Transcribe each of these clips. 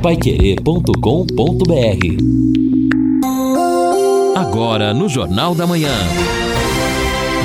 paiquerê.com.br Agora no Jornal da Manhã.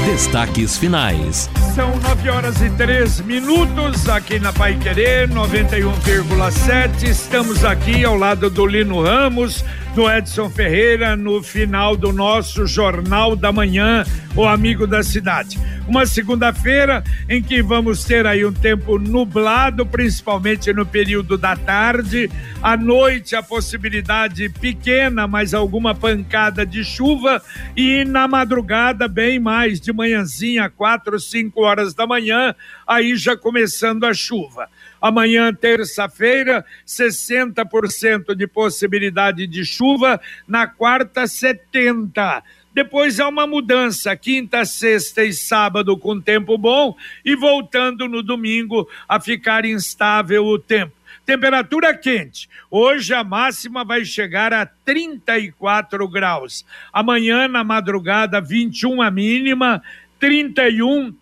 Destaques finais. São nove horas e três minutos aqui na Pai Querer 91,7. Estamos aqui ao lado do Lino Ramos, do Edson Ferreira, no final do nosso Jornal da Manhã, o amigo da cidade. Uma segunda-feira em que vamos ter aí um tempo nublado, principalmente no período da tarde. À noite, a possibilidade pequena, mas alguma pancada de chuva. E na madrugada, bem mais, de manhãzinha, quatro, cinco horas da manhã, aí já começando a chuva. Amanhã, terça-feira, 60% de possibilidade de chuva. Na quarta, 70%. Depois há uma mudança, quinta, sexta e sábado com tempo bom e voltando no domingo a ficar instável o tempo. Temperatura quente. Hoje a máxima vai chegar a 34 graus. Amanhã, na madrugada, 21 a mínima, 31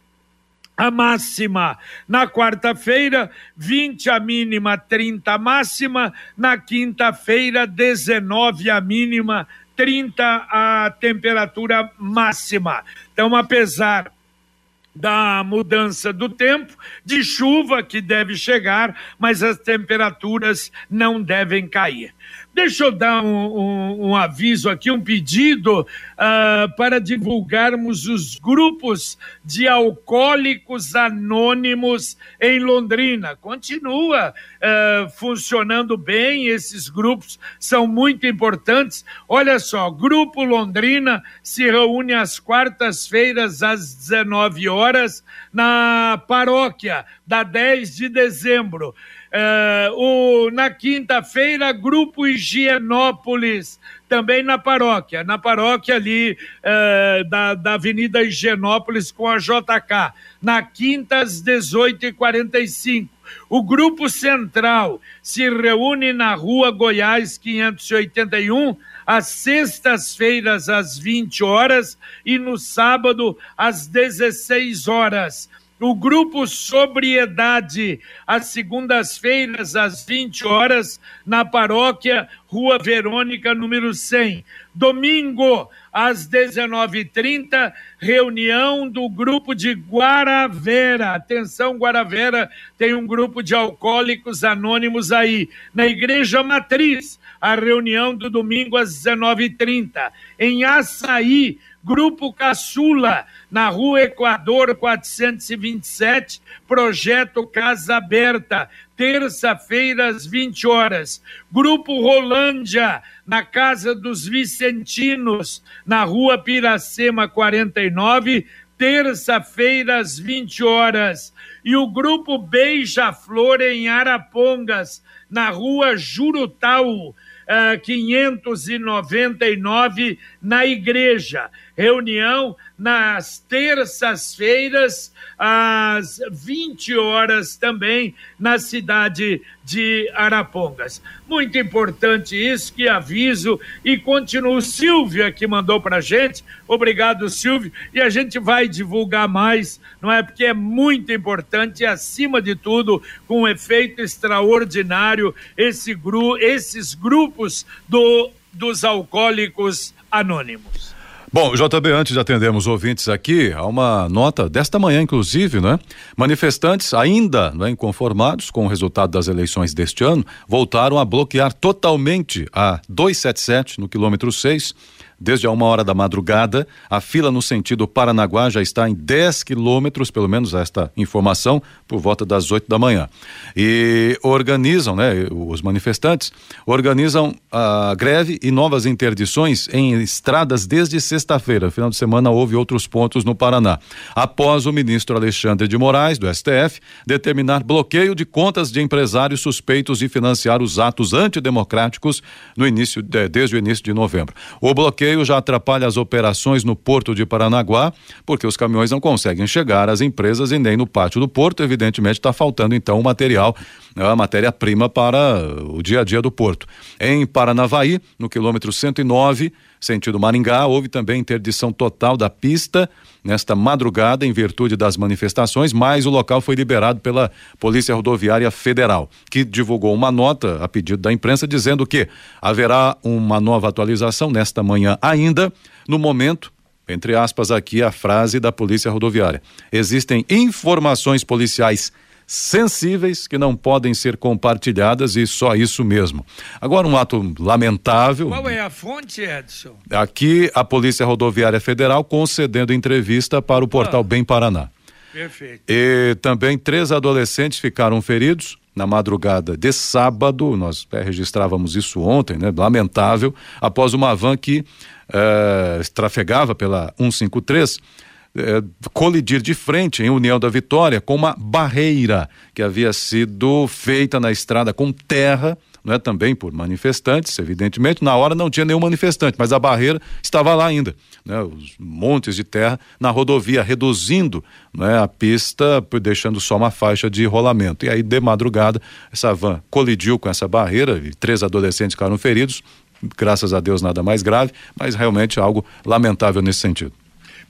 a máxima. Na quarta-feira, 20 a mínima, 30 a máxima. Na quinta-feira, 19 a mínima, 30 a temperatura máxima. Então, apesar da mudança do tempo, de chuva que deve chegar, mas as temperaturas não devem cair. Deixa eu dar um, um, um aviso aqui, um pedido uh, para divulgarmos os grupos de alcoólicos anônimos em Londrina. Continua uh, funcionando bem, esses grupos são muito importantes. Olha só, Grupo Londrina se reúne às quartas-feiras às 19 horas na paróquia da 10 de dezembro. Uh, o, na quinta-feira, Grupo Higienópolis, também na paróquia, na paróquia ali uh, da, da Avenida Higienópolis com a JK, na quinta às 18h45. O Grupo Central se reúne na Rua Goiás 581, às sextas-feiras às 20 horas e no sábado às 16 horas o grupo Sobriedade, às segundas-feiras, às 20 horas, na paróquia Rua Verônica, número 100. Domingo, às 19h30, reunião do grupo de Guaravera. Atenção, Guaravera, tem um grupo de alcoólicos anônimos aí. Na Igreja Matriz, a reunião do domingo às 19h30. Em Açaí, Grupo Caçula, na Rua Equador 427, Projeto Casa Aberta, terça-feira às 20 horas. Grupo Rolândia, na Casa dos Vicentinos, na Rua Piracema 49, terça-feira às 20 horas. E o Grupo Beija-Flor em Arapongas, na Rua Jurutau, 599 na igreja. Reunião nas terças-feiras, às 20 horas também, na cidade de Arapongas. Muito importante isso, que aviso, e continua o Silvio que mandou para gente. Obrigado, Silvio, e a gente vai divulgar mais, não é? Porque é muito importante e, acima de tudo, com um efeito extraordinário, esse gru esses grupos do, dos alcoólicos anônimos. Bom, JB, antes de atendermos ouvintes aqui, há uma nota desta manhã, inclusive, né? Manifestantes ainda né, inconformados com o resultado das eleições deste ano voltaram a bloquear totalmente a 277 no quilômetro 6 Desde a uma hora da madrugada, a fila no sentido Paranaguá já está em 10 quilômetros, pelo menos esta informação, por volta das 8 da manhã. E organizam, né, os manifestantes, organizam a greve e novas interdições em estradas desde sexta-feira. Final de semana houve outros pontos no Paraná. Após o ministro Alexandre de Moraes, do STF, determinar bloqueio de contas de empresários suspeitos de financiar os atos antidemocráticos no início, de, desde o início de novembro. O bloqueio bloqueio já atrapalha as operações no porto de Paranaguá, porque os caminhões não conseguem chegar às empresas e nem no pátio do porto. Evidentemente, está faltando então o material a matéria-prima para o dia a dia do porto. Em Paranavaí, no quilômetro 109, sentido Maringá, houve também interdição total da pista nesta madrugada em virtude das manifestações, mas o local foi liberado pela Polícia Rodoviária Federal, que divulgou uma nota a pedido da imprensa dizendo que haverá uma nova atualização nesta manhã ainda. No momento, entre aspas aqui a frase da Polícia Rodoviária. Existem informações policiais sensíveis que não podem ser compartilhadas e só isso mesmo. Agora um ato lamentável. Qual é a fonte, Edson? Aqui a Polícia Rodoviária Federal concedendo entrevista para o portal ah. Bem Paraná. Perfeito. E também três adolescentes ficaram feridos na madrugada de sábado, nós é, registrávamos isso ontem, né? Lamentável, após uma van que eh, trafegava pela 153 eh, colidir de frente em União da Vitória com uma barreira que havia sido feita na estrada com terra, não é também por manifestantes, evidentemente. Na hora não tinha nenhum manifestante, mas a barreira estava lá ainda, né? Os montes de terra na rodovia reduzindo, né? A pista, deixando só uma faixa de rolamento. E aí de madrugada essa van colidiu com essa barreira e três adolescentes ficaram feridos. Graças a Deus nada mais grave, mas realmente algo lamentável nesse sentido.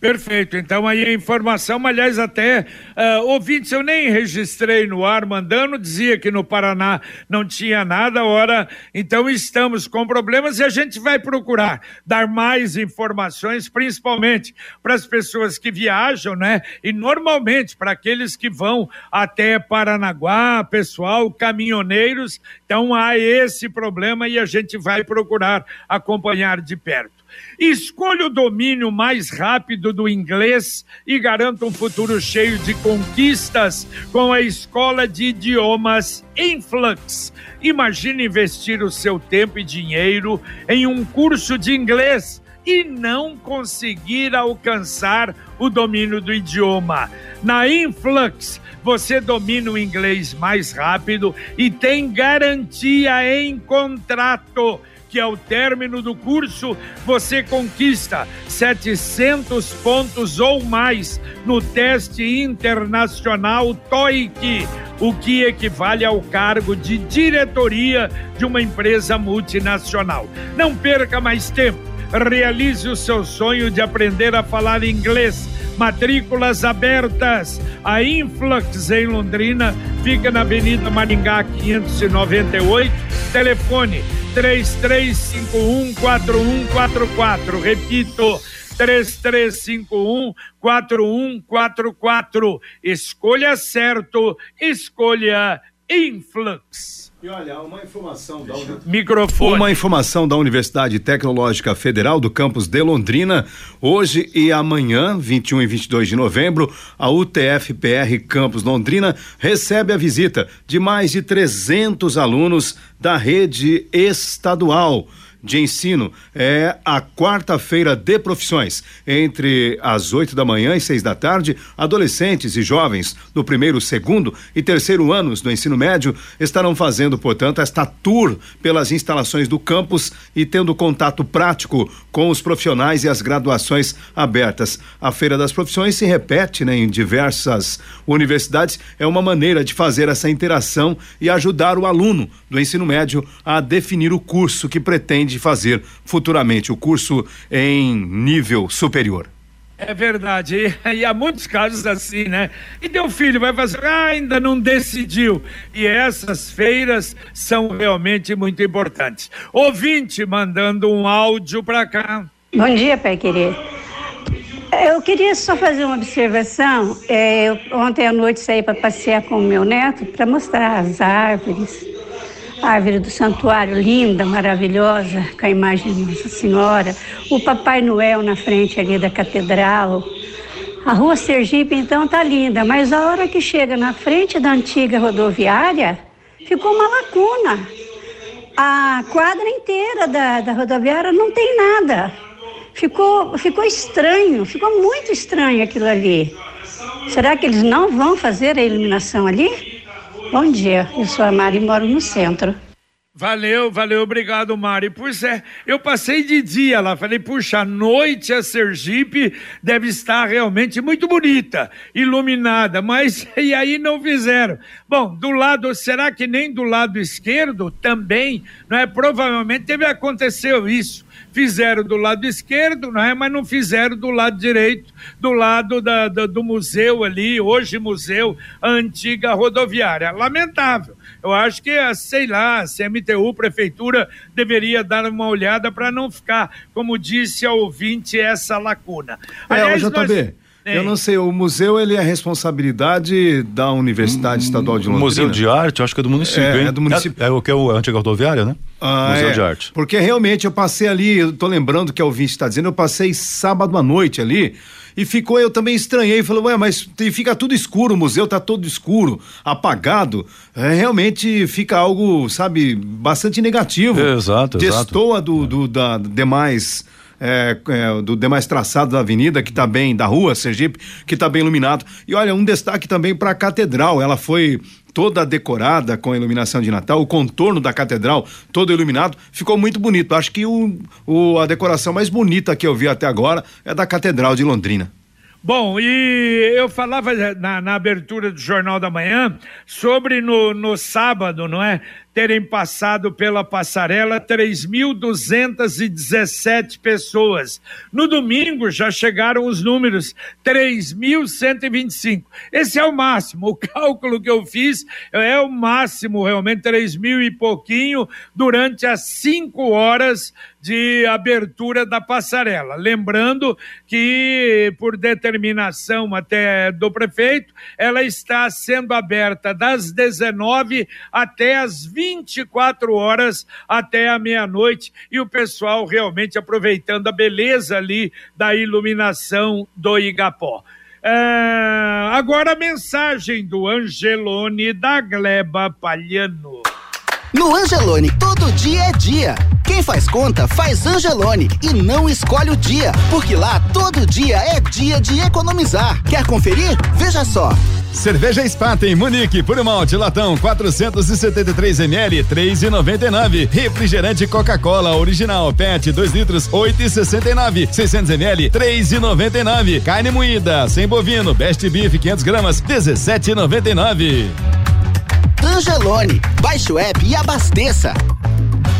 Perfeito. Então aí a informação, aliás, até uh, ouvintes, eu nem registrei no ar, mandando, dizia que no Paraná não tinha nada, ora, então estamos com problemas e a gente vai procurar dar mais informações, principalmente para as pessoas que viajam, né? E normalmente para aqueles que vão até Paranaguá, pessoal, caminhoneiros, então há esse problema e a gente vai procurar acompanhar de perto. Escolha o domínio mais rápido do inglês e garanta um futuro cheio de conquistas com a escola de idiomas Influx. Imagine investir o seu tempo e dinheiro em um curso de inglês e não conseguir alcançar o domínio do idioma. Na Influx, você domina o inglês mais rápido e tem garantia em contrato que ao término do curso você conquista 700 pontos ou mais no teste internacional TOEIC, o que equivale ao cargo de diretoria de uma empresa multinacional. Não perca mais tempo. Realize o seu sonho de aprender a falar inglês matrículas abertas. A Influx em Londrina fica na Avenida Maringá 598. Telefone 3351 4144. Repito, 3351 4144. Escolha certo, escolha Influx. E olha, uma informação da Microfone. Uma informação da Universidade Tecnológica Federal do campus de Londrina, hoje e amanhã, 21 e 22 de novembro, a UTF-PR Campus Londrina recebe a visita de mais de 300 alunos da rede estadual de ensino é a quarta-feira de profissões. Entre as oito da manhã e seis da tarde, adolescentes e jovens do primeiro, segundo e terceiro anos do ensino médio estarão fazendo, portanto, esta tour pelas instalações do campus e tendo contato prático com os profissionais e as graduações abertas. A Feira das Profissões se repete né, em diversas universidades. É uma maneira de fazer essa interação e ajudar o aluno do ensino médio a definir o curso que pretende de fazer futuramente o curso em nível superior. É verdade, e, e, há muitos casos assim, né? E teu filho vai fazer, ah, ainda não decidiu. E essas feiras são realmente muito importantes. Ouvinte mandando um áudio para cá. Bom dia, pai querido. Eu queria só fazer uma observação. É, eu, ontem à noite saí para passear com o meu neto para mostrar as árvores árvore do santuário linda, maravilhosa, com a imagem de Nossa Senhora, o Papai Noel na frente ali da catedral. A rua Sergipe então tá linda, mas a hora que chega na frente da antiga rodoviária, ficou uma lacuna. A quadra inteira da, da rodoviária não tem nada. Ficou, ficou estranho, ficou muito estranho aquilo ali. Será que eles não vão fazer a iluminação ali? Bom dia, eu sou a Mari e moro no centro. Valeu, valeu, obrigado, Mari. Pois é, eu passei de dia lá, falei, puxa, a noite a Sergipe deve estar realmente muito bonita, iluminada, mas e aí não fizeram. Bom, do lado, será que nem do lado esquerdo também, não é? Provavelmente teve aconteceu isso. Fizeram do lado esquerdo, não é? Mas não fizeram do lado direito, do lado da, da do museu ali, hoje museu, a antiga rodoviária. Lamentável. Eu acho que, sei lá, a CMTU, Prefeitura, deveria dar uma olhada para não ficar, como disse a ouvinte, essa lacuna. É, Aliás, JB, nós... Eu não sei, o museu ele é responsabilidade da Universidade hum, Estadual de Londrina. Museu de Arte, acho que é do município, é, hein? É do município. É, é o que é o antiga rodoviária, né? Ah, museu é, de Arte. Porque realmente eu passei ali, eu tô lembrando que a ouvinte está dizendo, eu passei sábado à noite ali e ficou, eu também estranhei, falei, ué, mas fica tudo escuro, o museu tá todo escuro, apagado, é, realmente fica algo, sabe, bastante negativo. Exato, Destoa exato. do, do, da demais... É, é, do demais traçado da avenida, que está bem, da rua Sergipe, que está bem iluminado. E olha, um destaque também para a catedral. Ela foi toda decorada com a iluminação de Natal, o contorno da catedral todo iluminado, ficou muito bonito. Acho que o, o, a decoração mais bonita que eu vi até agora é da Catedral de Londrina. Bom, e eu falava na, na, abertura do Jornal da Manhã sobre no, no sábado, não é? Terem passado pela passarela 3.217 pessoas. No domingo já chegaram os números 3.125. Esse é o máximo. O cálculo que eu fiz é o máximo, realmente 3 mil e pouquinho durante as cinco horas de abertura da passarela. Lembrando que, por determinação até do prefeito, ela está sendo aberta das 19 até as 20 24 horas até a meia-noite e o pessoal realmente aproveitando a beleza ali da iluminação do Igapó. É, agora a mensagem do Angelone da Gleba Palhano. No Angelone, todo dia é dia. Quem faz conta, faz Angelone e não escolhe o dia, porque lá todo dia é dia de economizar. Quer conferir? Veja só. Cerveja Spaten Munique, por malte latão 473 ml 3,99. Refrigerante Coca-Cola original PET 2 litros 8,69. 600 ml 3,99. Carne moída sem bovino Best Beef 500 gramas 17,99. Angelone. Baixe o app e abasteça.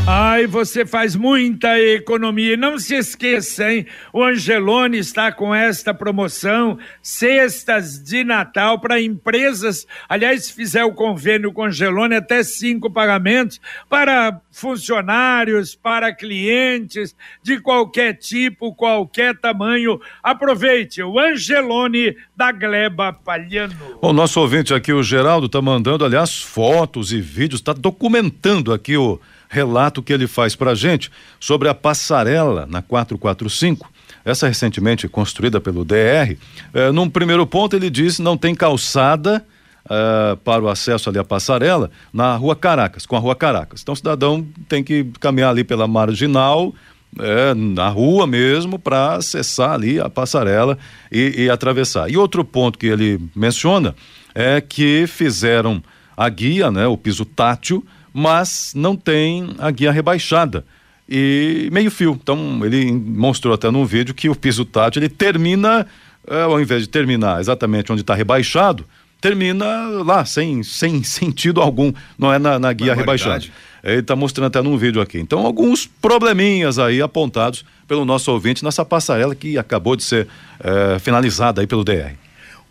Ai, você faz muita economia. Não se esqueça, hein? O Angelone está com esta promoção, cestas de Natal para empresas. Aliás, se fizer o convênio com o Angelone, até cinco pagamentos para funcionários, para clientes de qualquer tipo, qualquer tamanho. Aproveite o Angelone da Gleba Palhano. O nosso ouvinte aqui, o Geraldo, está mandando, aliás, fotos e vídeos, está documentando aqui o relato que ele faz para a gente sobre a passarela na 445. Essa recentemente construída pelo DR. Eh, num primeiro ponto, ele diz não tem calçada eh, para o acesso ali à passarela na Rua Caracas, com a Rua Caracas. Então o cidadão tem que caminhar ali pela marginal, é, na rua mesmo para acessar ali a passarela e, e, atravessar. E outro ponto que ele menciona é que fizeram a guia, né, o piso tátil, mas não tem a guia rebaixada e meio fio. Então ele mostrou até num vídeo que o piso tátil ele termina, é, ao invés de terminar exatamente onde está rebaixado, termina lá, sem, sem sentido algum, não é na, na guia rebaixada. Ele está mostrando até num vídeo aqui. Então, alguns probleminhas aí apontados pelo nosso ouvinte nessa passarela que acabou de ser é, finalizada aí pelo DR.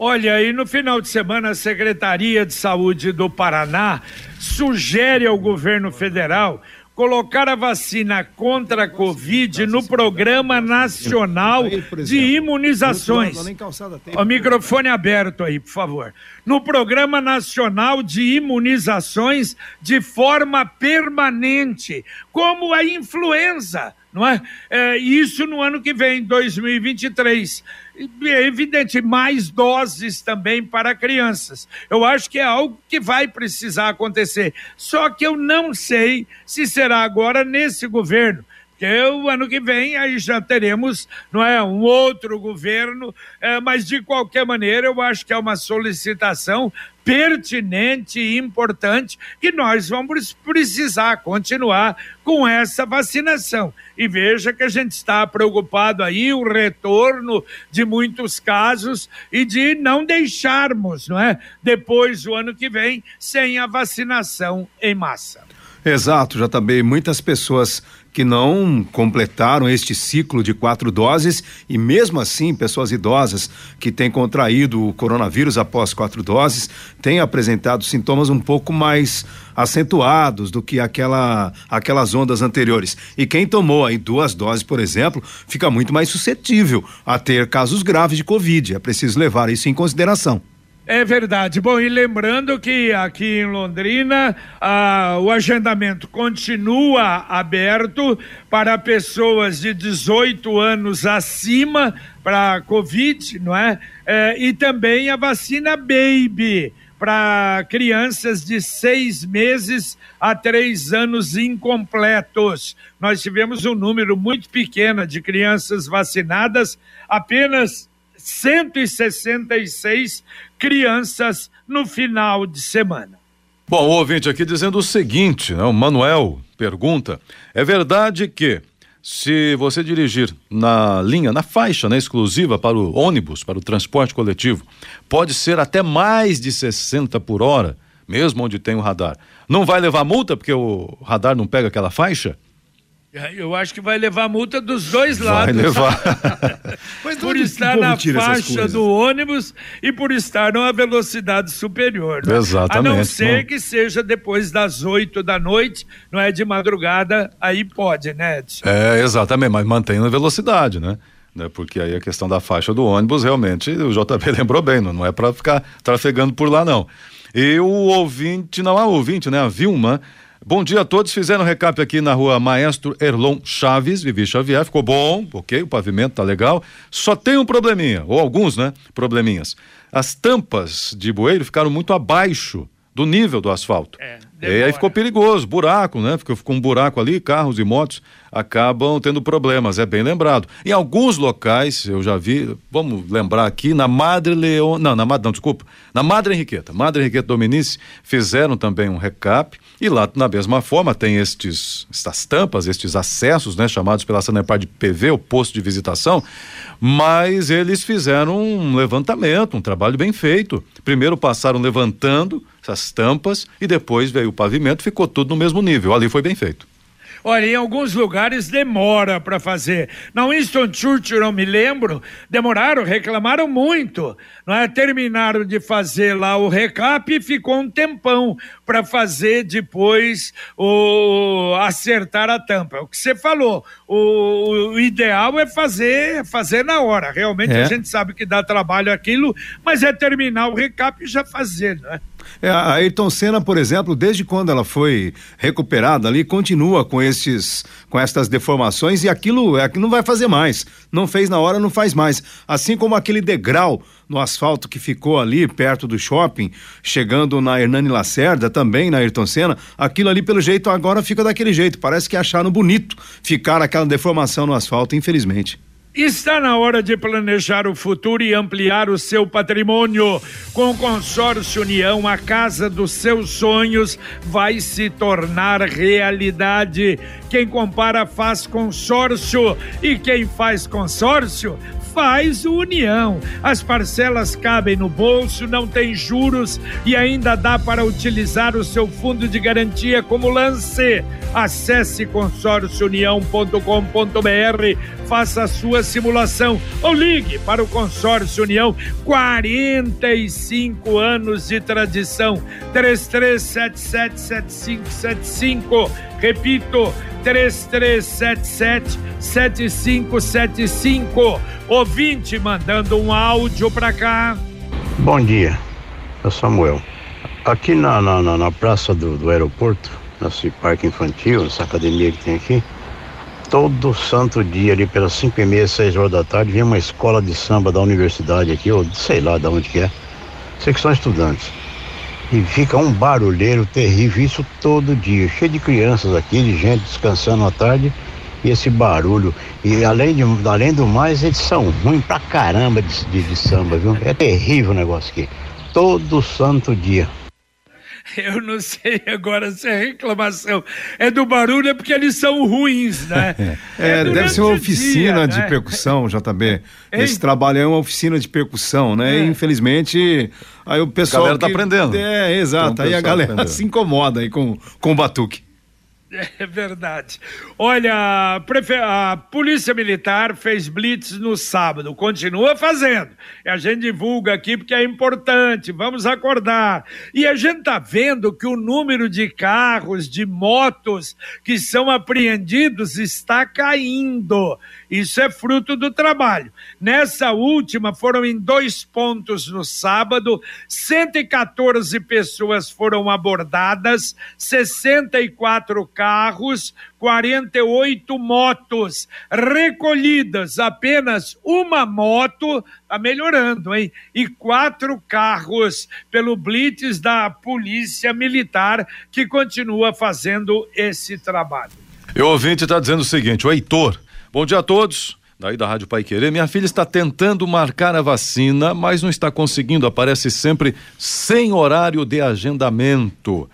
Olha, aí no final de semana a Secretaria de Saúde do Paraná sugere ao governo federal colocar a vacina contra a Covid no Programa Nacional de Imunizações. O microfone aberto aí, por favor. No Programa Nacional de Imunizações de forma permanente, como a influenza não é? é? Isso no ano que vem, 2023. É evidente, mais doses também para crianças. Eu acho que é algo que vai precisar acontecer. Só que eu não sei se será agora nesse governo Porque o ano que vem aí já teremos, não é, um outro governo, é, mas de qualquer maneira eu acho que é uma solicitação pertinente e importante que nós vamos precisar continuar com essa vacinação. E veja que a gente está preocupado aí o retorno de muitos casos e de não deixarmos, não é, depois do ano que vem sem a vacinação em massa. Exato, já também muitas pessoas que não completaram este ciclo de quatro doses e mesmo assim pessoas idosas que têm contraído o coronavírus após quatro doses têm apresentado sintomas um pouco mais acentuados do que aquela aquelas ondas anteriores. E quem tomou aí duas doses por exemplo fica muito mais suscetível a ter casos graves de covid. É preciso levar isso em consideração é verdade. Bom, e lembrando que aqui em Londrina ah, o agendamento continua aberto para pessoas de 18 anos acima para Covid, não é? é? E também a vacina Baby para crianças de seis meses a três anos incompletos. Nós tivemos um número muito pequeno de crianças vacinadas, apenas 166 crianças no final de semana. Bom, o ouvinte aqui dizendo o seguinte, né? o Manuel pergunta: é verdade que se você dirigir na linha, na faixa né, exclusiva para o ônibus, para o transporte coletivo, pode ser até mais de 60 por hora, mesmo onde tem o radar. Não vai levar multa porque o radar não pega aquela faixa? Eu acho que vai levar multa dos dois lados. Vai levar. por estar na faixa do ônibus e por estar numa velocidade superior. Né? Exatamente. A não ser que seja depois das oito da noite, não é de madrugada, aí pode, né, Edson? É, exatamente, mas mantendo a velocidade, né? né? Porque aí a questão da faixa do ônibus, realmente, o JB lembrou bem, não, não é para ficar trafegando por lá, não. E o ouvinte, não há ouvinte, né? A Vilma Bom dia a todos. Fizeram recap aqui na rua Maestro Erlon Chaves, Vivi Xavier. Ficou bom, ok, o pavimento tá legal. Só tem um probleminha, ou alguns, né? Probleminhas. As tampas de bueiro ficaram muito abaixo do nível do asfalto. É, e aí ficou perigoso, buraco, né? Ficou, ficou um buraco ali, carros e motos acabam tendo problemas, é bem lembrado. Em alguns locais, eu já vi, vamos lembrar aqui, na Madre Leon, não, na não, desculpa, na Madre Henriqueta, Madre Henriqueta Dominici fizeram também um recap e lá na mesma forma tem estes estas tampas, estes acessos, né, chamados pela Sanepar de PV, o posto de visitação, mas eles fizeram um levantamento, um trabalho bem feito. Primeiro passaram levantando essas tampas e depois veio o pavimento, ficou tudo no mesmo nível. Ali foi bem feito. Olha, em alguns lugares demora para fazer. Na Winston Churchill, não me lembro, demoraram, reclamaram muito. Não é? Terminaram de fazer lá o recap e ficou um tempão para fazer depois o acertar a tampa. O que você falou, o, o, ideal é fazer, fazer na hora. Realmente é. a gente sabe que dá trabalho aquilo, mas é terminar o recap e já fazer, não é? É, a Ayrton Senna, por exemplo, desde quando ela foi recuperada ali, continua com esses, com estas deformações e aquilo, é, aquilo não vai fazer mais. Não fez na hora, não faz mais. Assim como aquele degrau no asfalto que ficou ali perto do shopping, chegando na Hernani Lacerda, também na Ayrton Senna, aquilo ali pelo jeito agora fica daquele jeito. Parece que acharam bonito ficar aquela deformação no asfalto, infelizmente. Está na hora de planejar o futuro e ampliar o seu patrimônio. Com o Consórcio União, a casa dos seus sonhos vai se tornar realidade. Quem compara faz consórcio e quem faz consórcio faz União. As parcelas cabem no bolso, não tem juros e ainda dá para utilizar o seu fundo de garantia como lance. Acesse consórciounião.com.br, faça a sua simulação ou ligue para o Consórcio União. 45 anos de tradição. 33777575. Repito, 3377 7575. Ouvinte mandando um áudio para cá. Bom dia, é Samuel. Aqui na, na, na, na praça do, do aeroporto, nesse parque infantil, essa academia que tem aqui, todo santo dia ali pelas 5 e meia, 6 horas da tarde, vem uma escola de samba da universidade aqui, ou sei lá de onde que é. Sei que são estudantes. E fica um barulheiro terrível, isso todo dia, cheio de crianças aqui, de gente descansando à tarde E esse barulho, e além, de, além do mais, eles são ruins pra caramba de, de, de samba, viu? É terrível o negócio aqui. Todo santo dia. Eu não sei agora se é reclamação. É do barulho, é porque eles são ruins, né? É, é deve ser uma oficina dia, de né? percussão, JB. Esse trabalho é uma oficina de percussão, né? É. E, infelizmente, aí o pessoal. A galera tá que... aprendendo. É, exato. Então, aí a galera aprendendo. se incomoda aí com, com o batuque. É verdade. Olha, a Polícia Militar fez blitz no sábado, continua fazendo. E a gente divulga aqui porque é importante, vamos acordar. E a gente está vendo que o número de carros, de motos que são apreendidos está caindo. Isso é fruto do trabalho. Nessa última, foram em dois pontos no sábado, 114 pessoas foram abordadas, 64 carros, 48 motos recolhidas, apenas uma moto, está melhorando, hein? E quatro carros pelo Blitz da Polícia Militar, que continua fazendo esse trabalho. E o ouvinte está dizendo o seguinte: o Heitor Bom dia a todos. Daí da Rádio Pai Querer. Minha filha está tentando marcar a vacina, mas não está conseguindo. Aparece sempre sem horário de agendamento.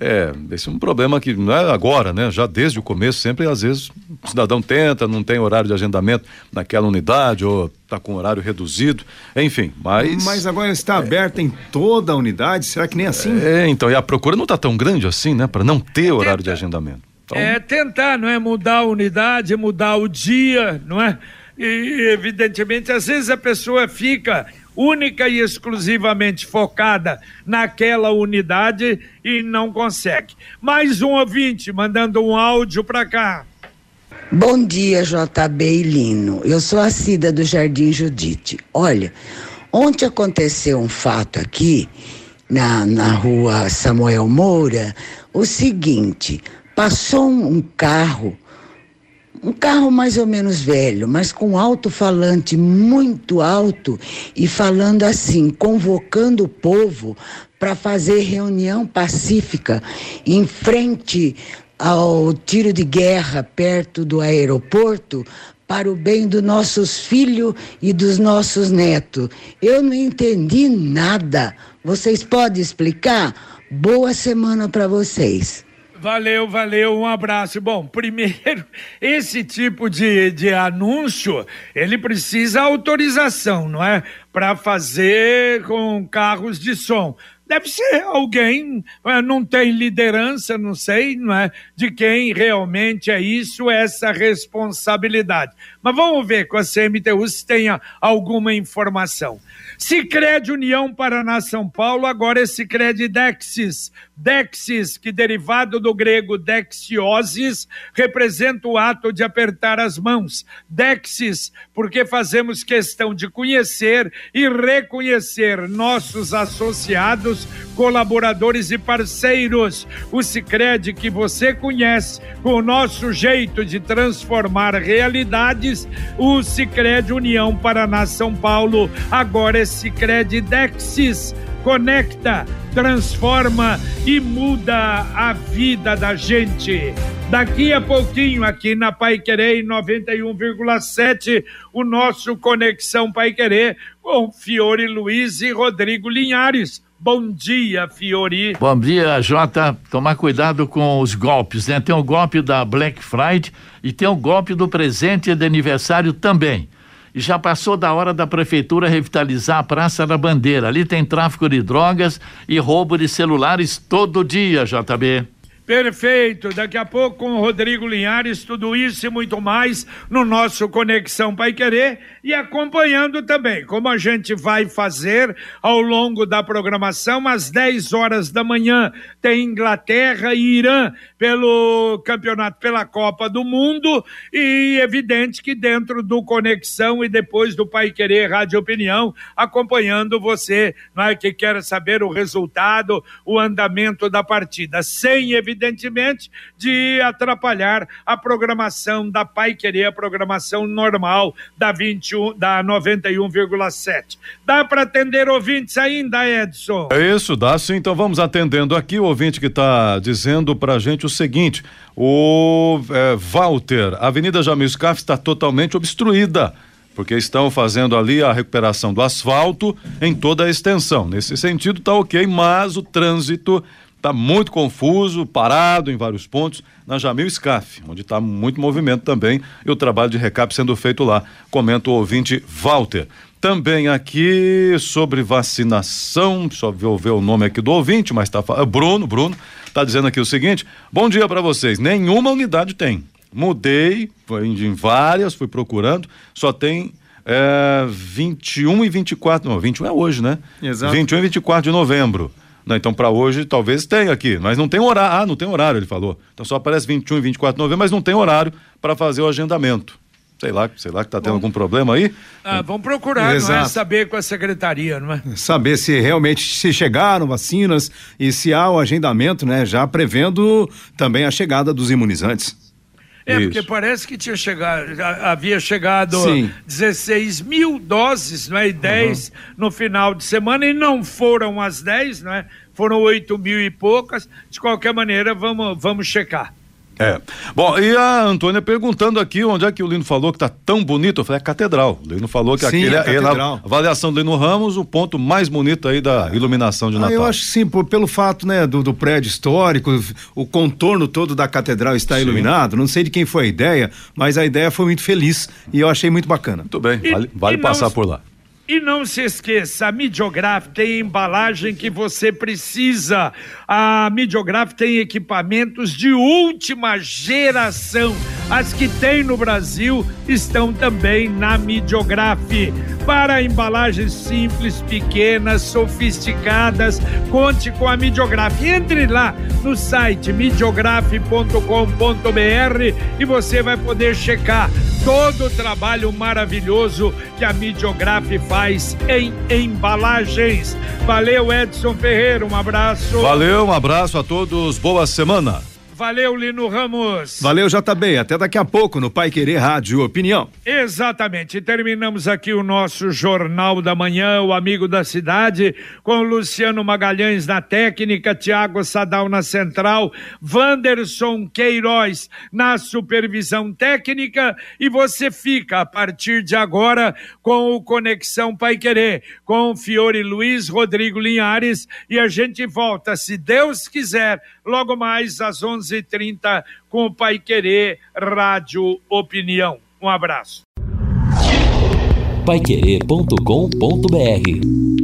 É, esse é um problema que não é agora, né? Já desde o começo, sempre às vezes o cidadão tenta, não tem horário de agendamento naquela unidade ou está com horário reduzido, enfim, mas. Mas agora está é, aberta em toda a unidade, será que nem assim? É, então, e a procura não está tão grande assim, né? Para não ter horário de agendamento. Então... É tentar, não é? Mudar a unidade, mudar o dia, não é? E, evidentemente, às vezes a pessoa fica única e exclusivamente focada naquela unidade e não consegue. Mais um ouvinte mandando um áudio para cá. Bom dia, JB e Lino. Eu sou a Cida do Jardim Judite. Olha, ontem aconteceu um fato aqui na, na rua Samuel Moura, o seguinte, Passou um carro, um carro mais ou menos velho, mas com alto-falante muito alto e falando assim, convocando o povo para fazer reunião pacífica em frente ao tiro de guerra perto do aeroporto para o bem dos nossos filhos e dos nossos netos. Eu não entendi nada. Vocês podem explicar? Boa semana para vocês. Valeu, valeu, um abraço. Bom, primeiro, esse tipo de, de anúncio, ele precisa autorização, não é? Para fazer com carros de som. Deve ser alguém, é, não tem liderança, não sei, não é? De quem realmente é isso, essa responsabilidade. Mas vamos ver com a CMTU se tenha alguma informação. Sicredi União Paraná São Paulo, agora é Sicredi Dexis. Dexis, que derivado do grego dexiosis, representa o ato de apertar as mãos. Dexis, porque fazemos questão de conhecer e reconhecer nossos associados, colaboradores e parceiros. O Sicredi que você conhece, com o nosso jeito de transformar realidades, o Sicredi União Paraná São Paulo, agora é Sicredi Dexis conecta, transforma e muda a vida da gente. Daqui a pouquinho, aqui na Pai Querer 91,7, o nosso Conexão Pai Querer com Fiore Luiz e Rodrigo Linhares. Bom dia, Fiori. Bom dia, Jota. Tomar cuidado com os golpes, né? Tem o golpe da Black Friday e tem o golpe do presente de aniversário também. E já passou da hora da prefeitura revitalizar a Praça da Bandeira. Ali tem tráfico de drogas e roubo de celulares todo dia, JB. Perfeito. Daqui a pouco com o Rodrigo Linhares, tudo isso e muito mais no nosso Conexão Pai Querer e acompanhando também como a gente vai fazer ao longo da programação. Às 10 horas da manhã tem Inglaterra e Irã pelo campeonato pela Copa do Mundo. E evidente que dentro do Conexão e depois do Pai Querer Rádio Opinião acompanhando você, não é? Que quer saber o resultado, o andamento da partida, sem evidência evidentemente, de atrapalhar a programação da Pai Querer, a programação normal da 21, da 91,7. Dá para atender ouvintes ainda, Edson? É isso, dá sim. Então vamos atendendo aqui o ouvinte que está dizendo pra gente o seguinte: o é, Walter, a Avenida Jamil Scaff está totalmente obstruída porque estão fazendo ali a recuperação do asfalto em toda a extensão. Nesse sentido, está ok, mas o trânsito está muito confuso, parado em vários pontos, na Jamil Scaf, onde está muito movimento também e o trabalho de recap sendo feito lá. Comenta o ouvinte Walter. Também aqui sobre vacinação, só vou ver o nome aqui do ouvinte, mas está Bruno, Bruno, está dizendo aqui o seguinte: bom dia para vocês. Nenhuma unidade tem. Mudei, em várias, fui procurando, só tem é, 21 e 24, não, 21 é hoje, né? Exato. 21 e 24 de novembro. Não, então para hoje talvez tenha aqui, mas não tem horário. Ah, não tem horário, ele falou. Então só aparece 21 e 24 de novembro, mas não tem horário para fazer o agendamento. Sei lá, sei lá que tá tendo algum problema aí. Ah, vamos procurar, Exato. não é saber com a secretaria, não é? Saber se realmente se chegaram vacinas e se há o agendamento, né? Já prevendo também a chegada dos imunizantes. É, Isso. porque parece que tinha chegado, havia chegado Sim. 16 mil doses, não é? E 10 uhum. no final de semana, e não foram as 10, não é? Foram 8 mil e poucas. De qualquer maneira, vamos, vamos checar. É. Bom, e a Antônia perguntando aqui onde é que o Lino falou que tá tão bonito. Eu falei, é catedral. O Lino falou que sim, aquele é, é a avaliação do Lino Ramos, o ponto mais bonito aí da iluminação de Natal. Ah, eu acho sim, por, pelo fato, né, do, do, prédio histórico, o contorno todo da catedral está sim. iluminado. Não sei de quem foi a ideia, mas a ideia foi muito feliz e eu achei muito bacana. Muito bem, vale, vale e passar não... por lá. E não se esqueça, a Midiograf tem embalagem que você precisa. A Midiograf tem equipamentos de última geração. As que tem no Brasil estão também na Midiograf. Para embalagens simples, pequenas, sofisticadas, conte com a Midiograf. Entre lá no site midiograf.com.br e você vai poder checar todo o trabalho maravilhoso que a Midiograf faz em embalagens. Valeu, Edson Ferreira, um abraço. Valeu, um abraço a todos, boa semana. Valeu, Lino Ramos. Valeu, JB. Até daqui a pouco no Pai Querer Rádio Opinião. Exatamente. Terminamos aqui o nosso Jornal da Manhã, o Amigo da Cidade, com Luciano Magalhães na técnica, Tiago Sadal na central, Wanderson Queiroz na supervisão técnica e você fica a partir de agora com o Conexão Pai Querer, com Fiore Luiz, Rodrigo Linhares e a gente volta, se Deus quiser, logo mais às 11:30 com o Pai Querer Rádio Opinião. Um abraço. Paiquerê.com.br